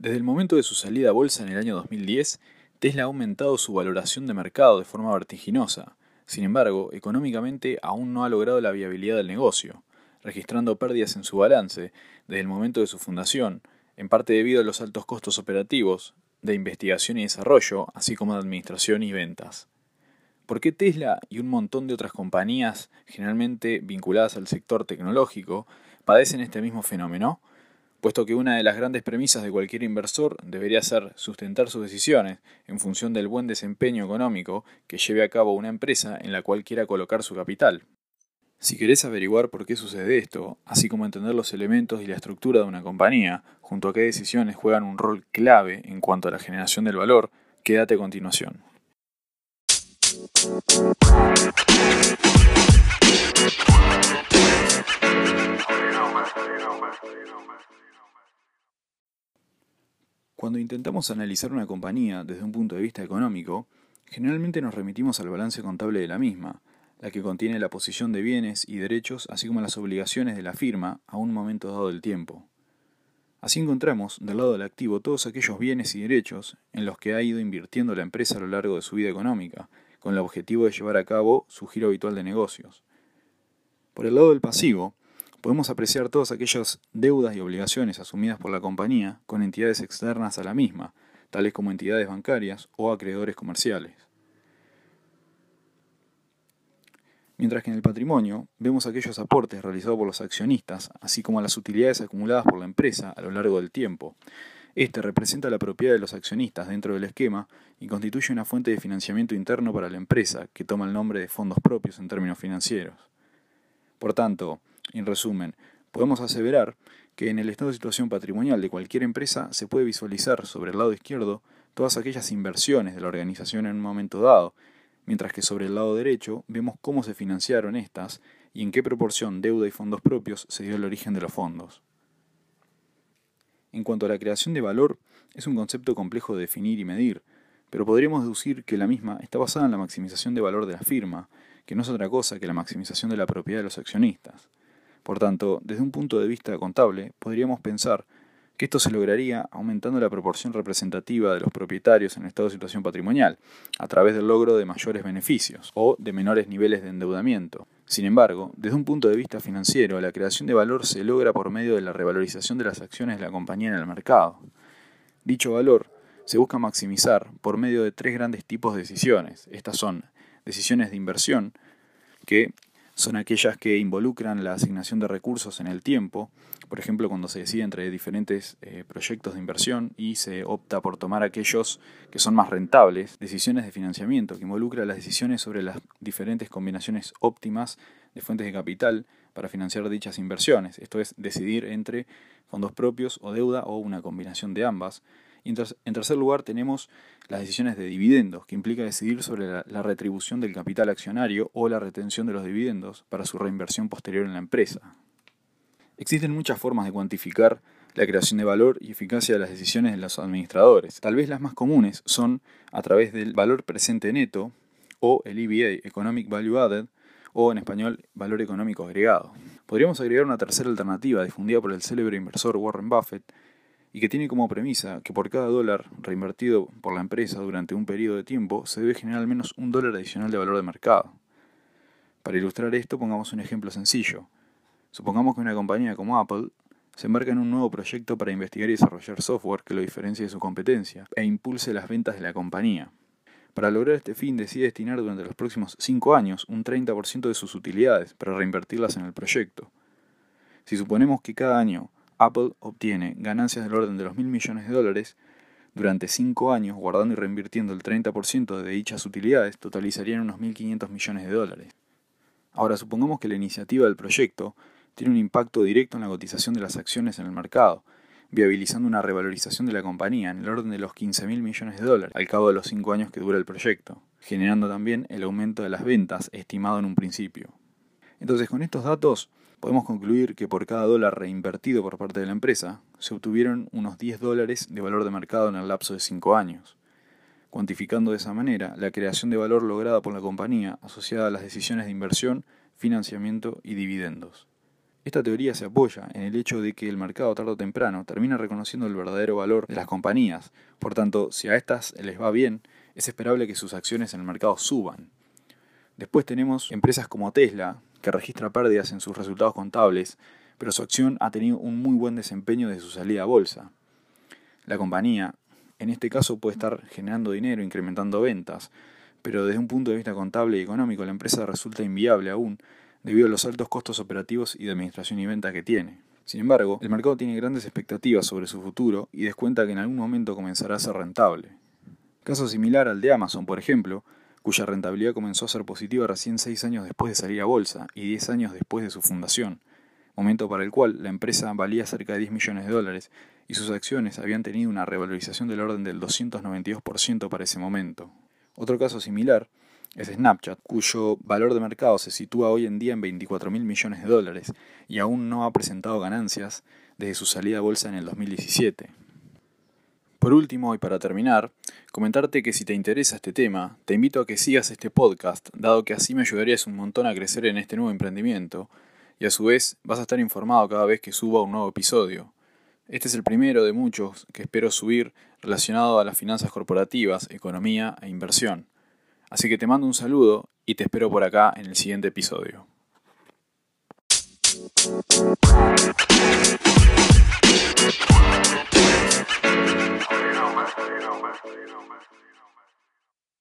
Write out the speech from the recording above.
Desde el momento de su salida a bolsa en el año 2010, Tesla ha aumentado su valoración de mercado de forma vertiginosa. Sin embargo, económicamente aún no ha logrado la viabilidad del negocio, registrando pérdidas en su balance desde el momento de su fundación, en parte debido a los altos costos operativos, de investigación y desarrollo, así como de administración y ventas. ¿Por qué Tesla y un montón de otras compañías, generalmente vinculadas al sector tecnológico, padecen este mismo fenómeno? Puesto que una de las grandes premisas de cualquier inversor debería ser sustentar sus decisiones en función del buen desempeño económico que lleve a cabo una empresa en la cual quiera colocar su capital. Si querés averiguar por qué sucede esto, así como entender los elementos y la estructura de una compañía, junto a qué decisiones juegan un rol clave en cuanto a la generación del valor, quédate a continuación. Cuando intentamos analizar una compañía desde un punto de vista económico, generalmente nos remitimos al balance contable de la misma, la que contiene la posición de bienes y derechos, así como las obligaciones de la firma a un momento dado del tiempo. Así encontramos del lado del activo todos aquellos bienes y derechos en los que ha ido invirtiendo la empresa a lo largo de su vida económica, con el objetivo de llevar a cabo su giro habitual de negocios. Por el lado del pasivo, podemos apreciar todas aquellas deudas y obligaciones asumidas por la compañía con entidades externas a la misma, tales como entidades bancarias o acreedores comerciales. Mientras que en el patrimonio vemos aquellos aportes realizados por los accionistas, así como las utilidades acumuladas por la empresa a lo largo del tiempo. Este representa la propiedad de los accionistas dentro del esquema y constituye una fuente de financiamiento interno para la empresa, que toma el nombre de fondos propios en términos financieros. Por tanto, en resumen, podemos aseverar que en el estado de situación patrimonial de cualquier empresa se puede visualizar sobre el lado izquierdo todas aquellas inversiones de la organización en un momento dado, mientras que sobre el lado derecho vemos cómo se financiaron estas y en qué proporción deuda y fondos propios se dio el origen de los fondos. En cuanto a la creación de valor, es un concepto complejo de definir y medir, pero podríamos deducir que la misma está basada en la maximización de valor de la firma, que no es otra cosa que la maximización de la propiedad de los accionistas. Por tanto, desde un punto de vista contable, podríamos pensar que esto se lograría aumentando la proporción representativa de los propietarios en estado de situación patrimonial, a través del logro de mayores beneficios o de menores niveles de endeudamiento. Sin embargo, desde un punto de vista financiero, la creación de valor se logra por medio de la revalorización de las acciones de la compañía en el mercado. Dicho valor se busca maximizar por medio de tres grandes tipos de decisiones. Estas son decisiones de inversión, que son aquellas que involucran la asignación de recursos en el tiempo, por ejemplo cuando se decide entre diferentes eh, proyectos de inversión y se opta por tomar aquellos que son más rentables, decisiones de financiamiento, que involucra las decisiones sobre las diferentes combinaciones óptimas de fuentes de capital para financiar dichas inversiones, esto es decidir entre fondos propios o deuda o una combinación de ambas, en tercer lugar tenemos las decisiones de dividendos, que implica decidir sobre la, retribución del capital accionario o la retención de los dividendos para su reinversión posterior en la empresa. Existen muchas formas de cuantificar la creación de valor y eficacia de las decisiones de los administradores. Tal vez las más comunes son a través del valor presente neto o el EVA, Economic Value Added, o en español, valor económico agregado. Podríamos agregar una tercera alternativa difundida por el célebre inversor Warren Buffett, y que tiene como premisa que por cada dólar reinvertido por la empresa durante un periodo de tiempo se debe generar al menos un dólar adicional de valor de mercado. Para ilustrar esto, pongamos un ejemplo sencillo. Supongamos que una compañía como Apple se embarca en un nuevo proyecto para investigar y desarrollar software que lo diferencie de su competencia e impulse las ventas de la compañía. Para lograr este fin decide destinar durante los próximos 5 años un 30% de sus utilidades para reinvertirlas en el proyecto. Si suponemos que cada año Apple obtiene ganancias del orden de los mil millones de dólares durante cinco años, guardando y reinvirtiendo el 30% de dichas utilidades, totalizarían unos 1.500 millones de dólares. Ahora, supongamos que la iniciativa del proyecto tiene un impacto directo en la cotización de las acciones en el mercado, viabilizando una revalorización de la compañía en el orden de los 15.000 millones de dólares al cabo de los cinco años que dura el proyecto, generando también el aumento de las ventas estimado en un principio. Entonces, con estos datos, podemos concluir que por cada dólar reinvertido por parte de la empresa, se obtuvieron unos 10 dólares de valor de mercado en el lapso de 5 años, cuantificando de esa manera la creación de valor lograda por la compañía asociada a las decisiones de inversión, financiamiento y dividendos. Esta teoría se apoya en el hecho de que el mercado tarde o temprano termina reconociendo el verdadero valor de las compañías. Por tanto, si a estas les va bien, es esperable que sus acciones en el mercado suban. Después tenemos empresas como Tesla, que registra pérdidas en sus resultados contables, pero su acción ha tenido un muy buen desempeño desde su salida a bolsa. La compañía, en este caso, puede estar generando dinero, incrementando ventas, pero desde un punto de vista contable y económico la empresa resulta inviable aún debido a los altos costos operativos y de administración y venta que tiene. Sin embargo, el mercado tiene grandes expectativas sobre su futuro y descuenta que en algún momento comenzará a ser rentable. Caso similar al de Amazon, por ejemplo, cuya rentabilidad comenzó a ser positiva recién 6 años después de salir a bolsa y 10 años después de su fundación, momento para el cual la empresa valía cerca de 10 millones de dólares y sus acciones habían tenido una revalorización del orden del 292% para ese momento. Otro caso similar es Snapchat, cuyo valor de mercado se sitúa hoy en día en 24 mil millones de dólares y aún no ha presentado ganancias desde su salida a bolsa en el 2017. Por último, y para terminar, comentarte que si te interesa este tema, te invito a que sigas este podcast, dado que así me ayudarías un montón a crecer en este nuevo emprendimiento, y a su vez vas a estar informado cada vez que suba un nuevo episodio. Este es el primero de muchos que espero subir relacionado a las finanzas corporativas, economía e inversión. Así que te mando un saludo y te espero por acá en el siguiente episodio you know, man. So you know,